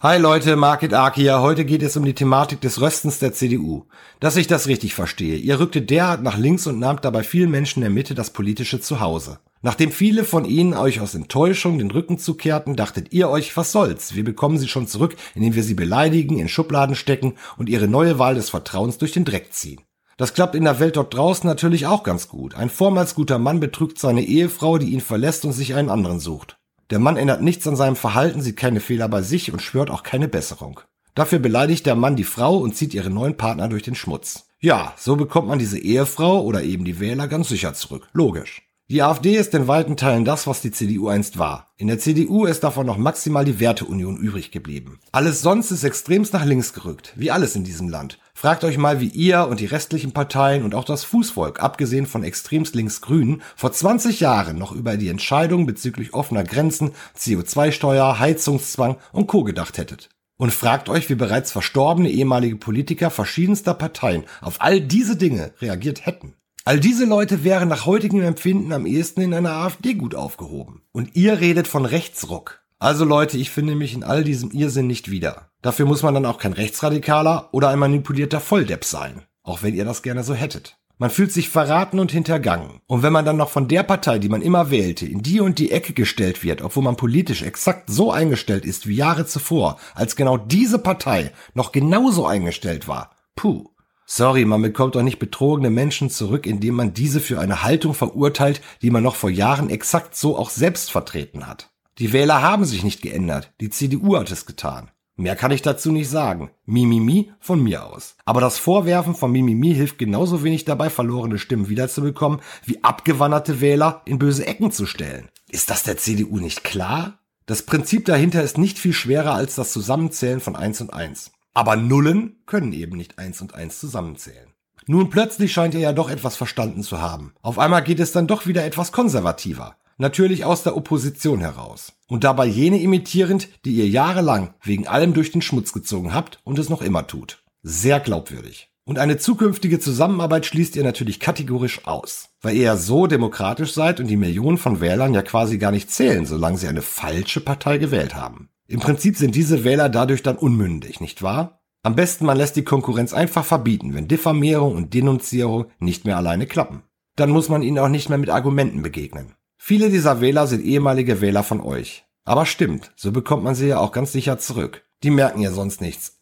Hi Leute, Market Ark hier. Heute geht es um die Thematik des Röstens der CDU. Dass ich das richtig verstehe. Ihr rücktet derart nach links und nahmt dabei vielen Menschen der Mitte das politische Zuhause. Nachdem viele von ihnen euch aus Enttäuschung den Rücken zukehrten, dachtet ihr euch, was soll's? Wir bekommen sie schon zurück, indem wir sie beleidigen, in Schubladen stecken und ihre neue Wahl des Vertrauens durch den Dreck ziehen. Das klappt in der Welt dort draußen natürlich auch ganz gut. Ein vormals guter Mann betrügt seine Ehefrau, die ihn verlässt und sich einen anderen sucht. Der Mann ändert nichts an seinem Verhalten, sieht keine Fehler bei sich und schwört auch keine Besserung. Dafür beleidigt der Mann die Frau und zieht ihren neuen Partner durch den Schmutz. Ja, so bekommt man diese Ehefrau oder eben die Wähler ganz sicher zurück. Logisch. Die AfD ist in weiten Teilen das, was die CDU einst war. In der CDU ist davon noch maximal die Werteunion übrig geblieben. Alles sonst ist extremst nach links gerückt, wie alles in diesem Land. Fragt euch mal, wie ihr und die restlichen Parteien und auch das Fußvolk, abgesehen von extremst links-grünen, vor 20 Jahren noch über die Entscheidung bezüglich offener Grenzen, CO2-Steuer, Heizungszwang und Co. gedacht hättet. Und fragt euch, wie bereits verstorbene ehemalige Politiker verschiedenster Parteien auf all diese Dinge reagiert hätten. All diese Leute wären nach heutigem Empfinden am ehesten in einer AfD gut aufgehoben. Und ihr redet von Rechtsruck. Also Leute, ich finde mich in all diesem Irrsinn nicht wieder. Dafür muss man dann auch kein Rechtsradikaler oder ein manipulierter Volldepp sein. Auch wenn ihr das gerne so hättet. Man fühlt sich verraten und hintergangen. Und wenn man dann noch von der Partei, die man immer wählte, in die und die Ecke gestellt wird, obwohl man politisch exakt so eingestellt ist wie Jahre zuvor, als genau diese Partei noch genauso eingestellt war, puh. Sorry, man bekommt doch nicht betrogene Menschen zurück, indem man diese für eine Haltung verurteilt, die man noch vor Jahren exakt so auch selbst vertreten hat. Die Wähler haben sich nicht geändert, die CDU hat es getan. Mehr kann ich dazu nicht sagen. Mimimi von mir aus. Aber das Vorwerfen von Mimimi hilft genauso wenig dabei, verlorene Stimmen wiederzubekommen, wie abgewanderte Wähler in böse Ecken zu stellen. Ist das der CDU nicht klar? Das Prinzip dahinter ist nicht viel schwerer als das Zusammenzählen von 1 und 1. Aber Nullen können eben nicht eins und eins zusammenzählen. Nun plötzlich scheint er ja doch etwas verstanden zu haben. Auf einmal geht es dann doch wieder etwas konservativer. Natürlich aus der Opposition heraus. Und dabei jene imitierend, die ihr jahrelang wegen allem durch den Schmutz gezogen habt und es noch immer tut. Sehr glaubwürdig. Und eine zukünftige Zusammenarbeit schließt ihr natürlich kategorisch aus, weil ihr ja so demokratisch seid und die Millionen von Wählern ja quasi gar nicht zählen, solange sie eine falsche Partei gewählt haben. Im Prinzip sind diese Wähler dadurch dann unmündig, nicht wahr? Am besten man lässt die Konkurrenz einfach verbieten, wenn Diffamierung und Denunzierung nicht mehr alleine klappen. Dann muss man ihnen auch nicht mehr mit Argumenten begegnen. Viele dieser Wähler sind ehemalige Wähler von euch. Aber stimmt, so bekommt man sie ja auch ganz sicher zurück. Die merken ja sonst nichts.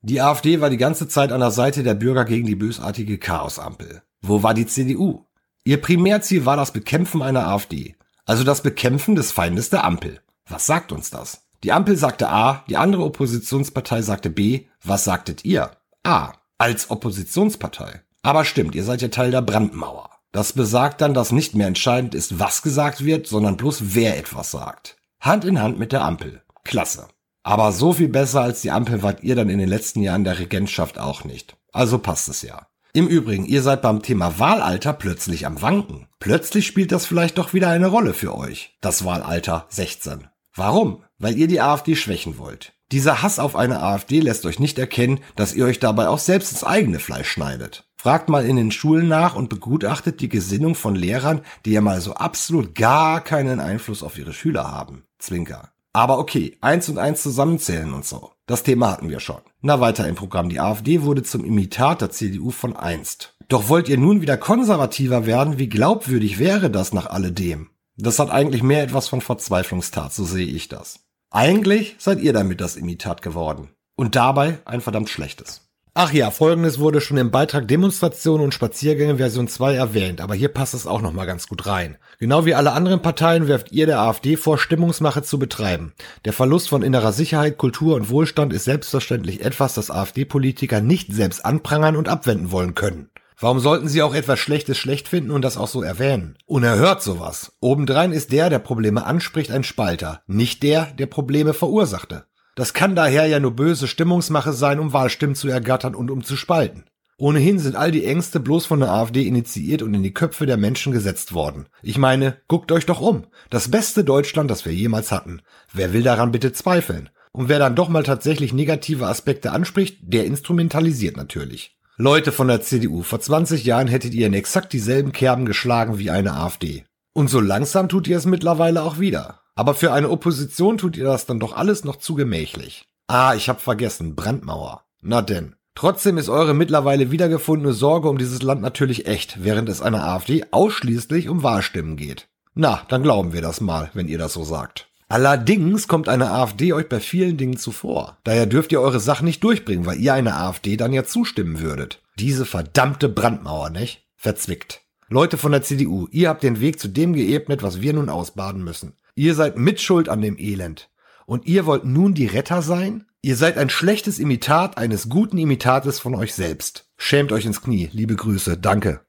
Die AfD war die ganze Zeit an der Seite der Bürger gegen die bösartige Chaosampel. Wo war die CDU? Ihr Primärziel war das Bekämpfen einer AfD, also das Bekämpfen des Feindes der Ampel. Was sagt uns das? Die Ampel sagte A, die andere Oppositionspartei sagte B. Was sagtet ihr? A. Als Oppositionspartei. Aber stimmt, ihr seid ja Teil der Brandmauer. Das besagt dann, dass nicht mehr entscheidend ist, was gesagt wird, sondern bloß wer etwas sagt. Hand in Hand mit der Ampel. Klasse. Aber so viel besser als die Ampel wart ihr dann in den letzten Jahren der Regentschaft auch nicht. Also passt es ja. Im Übrigen, ihr seid beim Thema Wahlalter plötzlich am Wanken. Plötzlich spielt das vielleicht doch wieder eine Rolle für euch. Das Wahlalter 16. Warum? Weil ihr die AfD schwächen wollt. Dieser Hass auf eine AfD lässt euch nicht erkennen, dass ihr euch dabei auch selbst ins eigene Fleisch schneidet. Fragt mal in den Schulen nach und begutachtet die Gesinnung von Lehrern, die ja mal so absolut gar keinen Einfluss auf ihre Schüler haben. Zwinker. Aber okay, eins und eins zusammenzählen und so. Das Thema hatten wir schon. Na weiter im Programm. Die AfD wurde zum Imitat der CDU von einst. Doch wollt ihr nun wieder konservativer werden? Wie glaubwürdig wäre das nach alledem? Das hat eigentlich mehr etwas von Verzweiflungstat, so sehe ich das. Eigentlich seid ihr damit das Imitat geworden. Und dabei ein verdammt schlechtes. Ach ja, folgendes wurde schon im Beitrag Demonstrationen und Spaziergänge Version 2 erwähnt, aber hier passt es auch nochmal ganz gut rein. Genau wie alle anderen Parteien werft ihr der AfD vor, Stimmungsmache zu betreiben. Der Verlust von innerer Sicherheit, Kultur und Wohlstand ist selbstverständlich etwas, das AfD-Politiker nicht selbst anprangern und abwenden wollen können. Warum sollten sie auch etwas Schlechtes schlecht finden und das auch so erwähnen? Unerhört sowas. Obendrein ist der, der Probleme anspricht, ein Spalter, nicht der, der Probleme verursachte. Das kann daher ja nur böse Stimmungsmache sein, um Wahlstimmen zu ergattern und um zu spalten. Ohnehin sind all die Ängste bloß von der AfD initiiert und in die Köpfe der Menschen gesetzt worden. Ich meine, guckt euch doch um. Das beste Deutschland, das wir jemals hatten. Wer will daran bitte zweifeln? Und wer dann doch mal tatsächlich negative Aspekte anspricht, der instrumentalisiert natürlich. Leute von der CDU, vor 20 Jahren hättet ihr in exakt dieselben Kerben geschlagen wie eine AfD. Und so langsam tut ihr es mittlerweile auch wieder. Aber für eine Opposition tut ihr das dann doch alles noch zu gemächlich. Ah, ich hab vergessen, Brandmauer. Na denn. Trotzdem ist eure mittlerweile wiedergefundene Sorge um dieses Land natürlich echt, während es einer AfD ausschließlich um Wahrstimmen geht. Na, dann glauben wir das mal, wenn ihr das so sagt. Allerdings kommt eine AfD euch bei vielen Dingen zuvor. Daher dürft ihr eure Sachen nicht durchbringen, weil ihr einer AfD dann ja zustimmen würdet. Diese verdammte Brandmauer, nicht? Verzwickt. Leute von der CDU, ihr habt den Weg zu dem geebnet, was wir nun ausbaden müssen. Ihr seid mitschuld an dem Elend. Und ihr wollt nun die Retter sein? Ihr seid ein schlechtes Imitat eines guten Imitates von euch selbst. Schämt euch ins Knie. Liebe Grüße. Danke.